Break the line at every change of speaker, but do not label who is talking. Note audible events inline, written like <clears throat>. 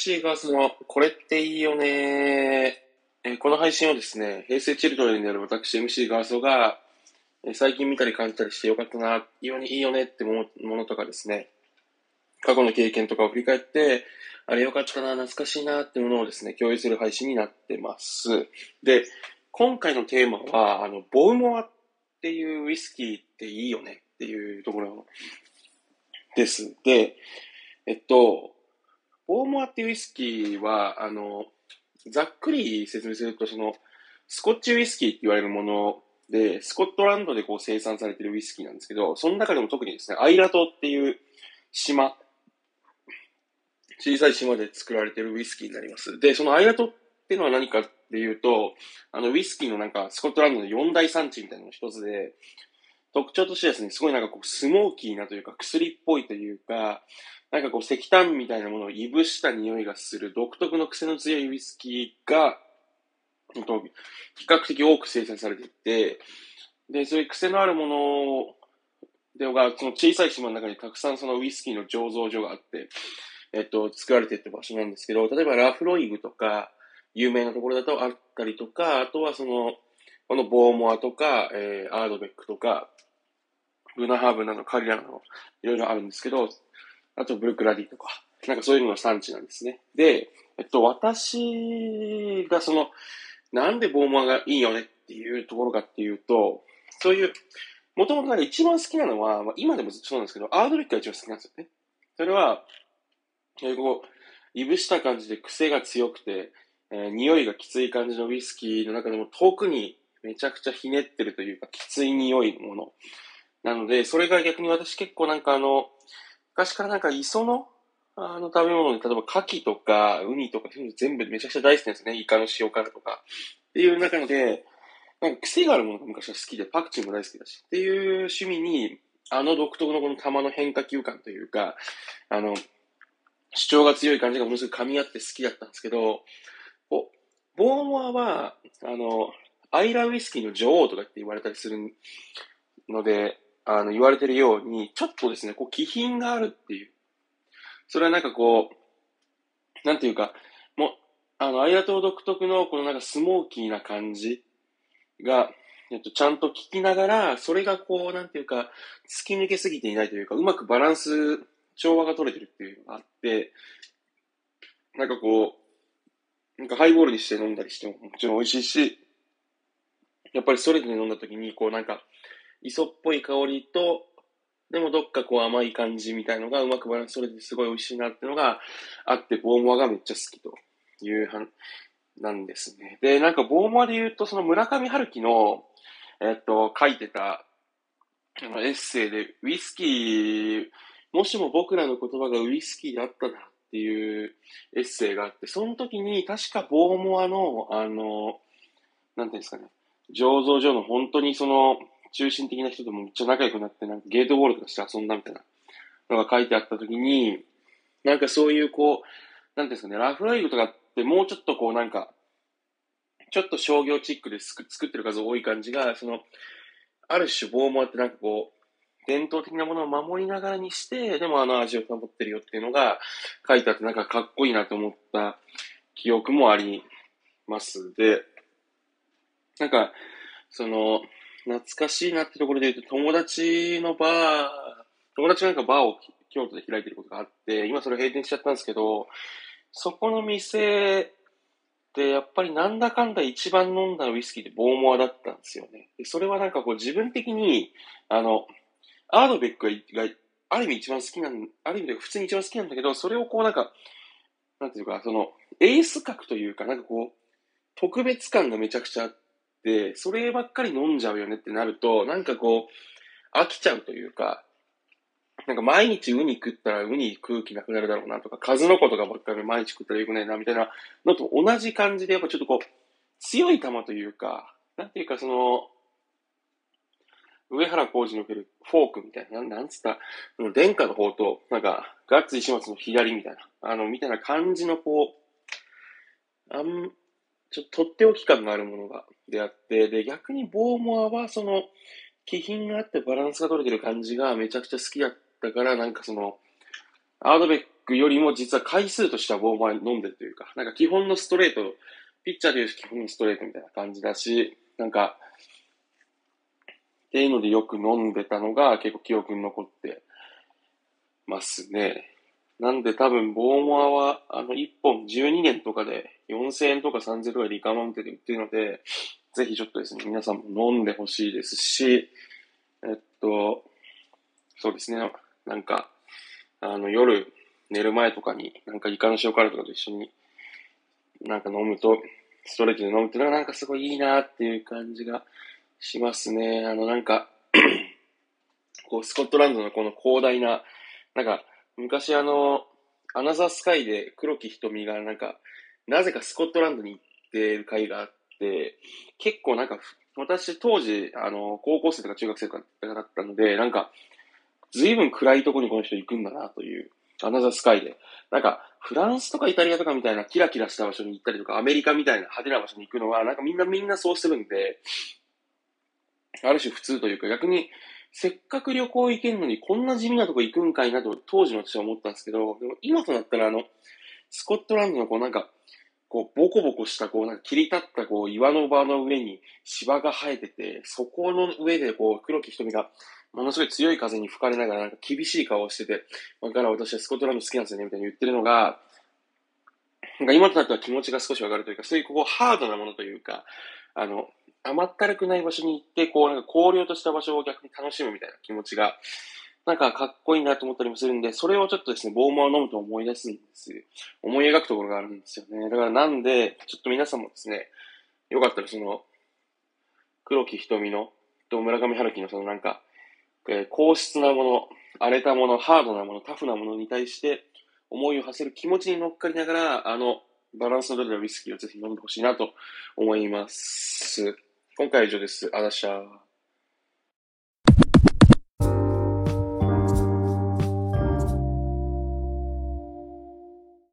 MC がその、これっていいよねえこの配信をですね、平成チルドレンにある私 MC ガーソが、え最近見たり感じたりしてよかったな、いいよね、いいよねってものものとかですね、過去の経験とかを振り返って、あれよかったな、懐かしいなってものをですね、共有する配信になってます。で、今回のテーマは、あの、ボウモアっていうウイスキーっていいよねっていうところです。で、えっと、ボーモアっていうウイスキーは、あの、ざっくり説明すると、その、スコッチウイスキーって言われるもので、スコットランドでこう生産されてるウイスキーなんですけど、その中でも特にですね、アイラ島っていう島、小さい島で作られてるウイスキーになります。で、そのアイラ島っていうのは何かっていうと、あの、ウイスキーのなんか、スコットランドの四大産地みたいなのの一つで、特徴としてですね、すごいなんかこう、スモーキーなというか、薬っぽいというか、なんかこう石炭みたいなものをいぶした匂いがする独特の癖の強いウイスキーが、比較的多く生産されていて、で、そういう癖のあるものでが、その小さい島の中にたくさんそのウイスキーの醸造所があって、えっと、作られていった場所なんですけど、例えばラフロイグとか、有名なところだとあったりとか、あとはその、このボーモアとか、えーアードベックとか、ルナハーブなどカリラなど、いろいろあるんですけど、あとブルックラディとか、なんかそういうのの産地なんですね。で、えっと、私がその、なんでボーモアがいいよねっていうところかっていうと、そういう、もともとなんか一番好きなのは、まあ、今でもそうなんですけど、アードベックが一番好きなんですよね。それは、えーこう、いぶした感じで癖が強くて、えー匂いがきつい感じのウイスキーの中でも遠くにめちゃくちゃひねってるというか、きつい匂いのもの。なので、それが逆に私結構なんかあの、昔からなんか磯の、あの食べ物で、例えば牡蠣とかウニとか全部めちゃくちゃ大好きなんですね。イカの塩辛とか。っていう中で、なんか癖があるものが昔は好きで、パクチーも大好きだし。っていう趣味に、あの独特のこの玉の変化球感というか、あの、主張が強い感じがものすごく噛み合って好きだったんですけど、おボーモアは、あの、アイラウイスキーの女王とかって言われたりするので、あの、言われてるように、ちょっとですね、こう、気品があるっていう。それはなんかこう、なんていうか、もう、あの、アイラ島独特の、このなんかスモーキーな感じが、えっと、ちゃんと聞きながら、それがこう、なんていうか、突き抜けすぎていないというか、うまくバランス、調和が取れてるっていうのがあって、なんかこう、なんかハイボールにして飲んだりしてももちろん美味しいし、やっぱりストレートで飲んだ時に、こうなんか、磯っぽい香りと、でもどっかこう甘い感じみたいのがうまくバランス取れてすごい美味しいなっていうのがあって、ボーモアがめっちゃ好きというは、なんですね。で、なんかボーモアで言うと、その村上春樹の、えっと、書いてた、エッセイで、ウイスキー、もしも僕らの言葉がウイスキーだったなっていうエッセイがあって、その時に確かボーモアの、あの、なんていうんですかね、醸造所の本当にその中心的な人ともめっちゃ仲良くなって、なんかゲートボールとかして遊んだみたいなのが書いてあった時に、なんかそういうこう、なんですかね、ラフライグとかってもうちょっとこうなんか、ちょっと商業チックで作作ってる数多い感じが、その、ある種ボーモアってなんかこう、伝統的なものを守りながらにして、でもあの味を保ってるよっていうのが書いてあって、なんかかっこいいなと思った記憶もあります。で、なんか、その、懐かしいなってところで言うと、友達のバー、友達がなんかバーを京都で開いてることがあって、今それ閉店しちゃったんですけど、そこの店でやっぱりなんだかんだ一番飲んだウイスキーってボーモアだったんですよね。でそれはなんかこう自分的に、あの、アードベックが、がある意味一番好きなん、ある意味で普通に一番好きなんだけど、それをこうなんか、なんていうか、その、エース格というか、なんかこう、特別感がめちゃくちゃあって、そればっかり飲んじゃうよねってなると、なんかこう、飽きちゃうというか、なんか毎日ウニ食ったらウニ食う気なくなるだろうなとか、数の子とかばっかり毎日食ったらよくないなみたいなのと同じ感じで、やっぱちょっとこう、強い球というか、なんていうかその、上原浩二のけるフォークみたいな、なんなんつった、その殿下の方と、なんか、ガッツ石松の左みたいな、あの、みたいな感じのこう、あん、ちょっととっておき感があるものが、であって、で、逆にボーモアはその、気品があってバランスが取れてる感じがめちゃくちゃ好きだったから、なんかその、アードベックよりも実は回数としてはボーマー飲んでるというか、なんか基本のストレート、ピッチャーでいう基本のストレートみたいな感じだし、なんか、っていうのでよく飲んでたのが結構記憶に残ってますね。なんで多分、ボーモアは、あの、1本12年とかで4000円とか3000円とかでリカマウンテで売ってるので、ぜひちょっとですね、皆さんも飲んでほしいですし、えっと、そうですね、なんか、あの、夜、寝る前とかに、なんかイカの塩辛とかと一緒に、なんか飲むと、ストレッチで飲むっていうのがなんかすごいいいなっていう感じがしますね。あの、なんか <clears throat> こう、スコットランドのこの広大な、なんか、昔あの、アナザースカイで黒木瞳がなんか、なぜかスコットランドに行ってる回があって、結構なんか、私当時、あの、高校生とか中学生とかだったので、なんか、随分暗いとこにこの人行くんだなという、アナザースカイで。なんか、フランスとかイタリアとかみたいなキラキラした場所に行ったりとか、アメリカみたいな派手な場所に行くのは、なんかみんなみんなそうしてるんで、ある種普通というか、逆に、せっかく旅行行けんのにこんな地味なとこ行くんかいなと当時の私は思ったんですけど、でも今となったらあの、スコットランドのこうなんか、こう、ボコボコしたこう、なんか切り立ったこう、岩の場の上に芝が生えてて、そこの上でこう、黒木瞳がものすごい強い風に吹かれながらなんか厳しい顔をしてて、だから私はスコットランド好きなんですよね、みたいに言ってるのが、なんか今となっては気持ちが少しわかるというか、そういうこう、ハードなものというか、あの、甘ったるくない場所に行って、こう、なんか荒涼とした場所を逆に楽しむみたいな気持ちが、なんかかっこいいなと思ったりもするんで、それをちょっとですね、ボーマーを飲むと思い出すんです。思い描くところがあるんですよね。だからなんで、ちょっと皆さんもですね、よかったらその、黒木瞳の、と村上春樹のそのなんか、えー、硬質なもの、荒れたもの、ハードなもの、タフなものに対して思いを馳せる気持ちに乗っかりながら、あの、バランスの取れたウイスキーをぜひ飲んでほしいなと思います。今回は以上です。あらっしゃー。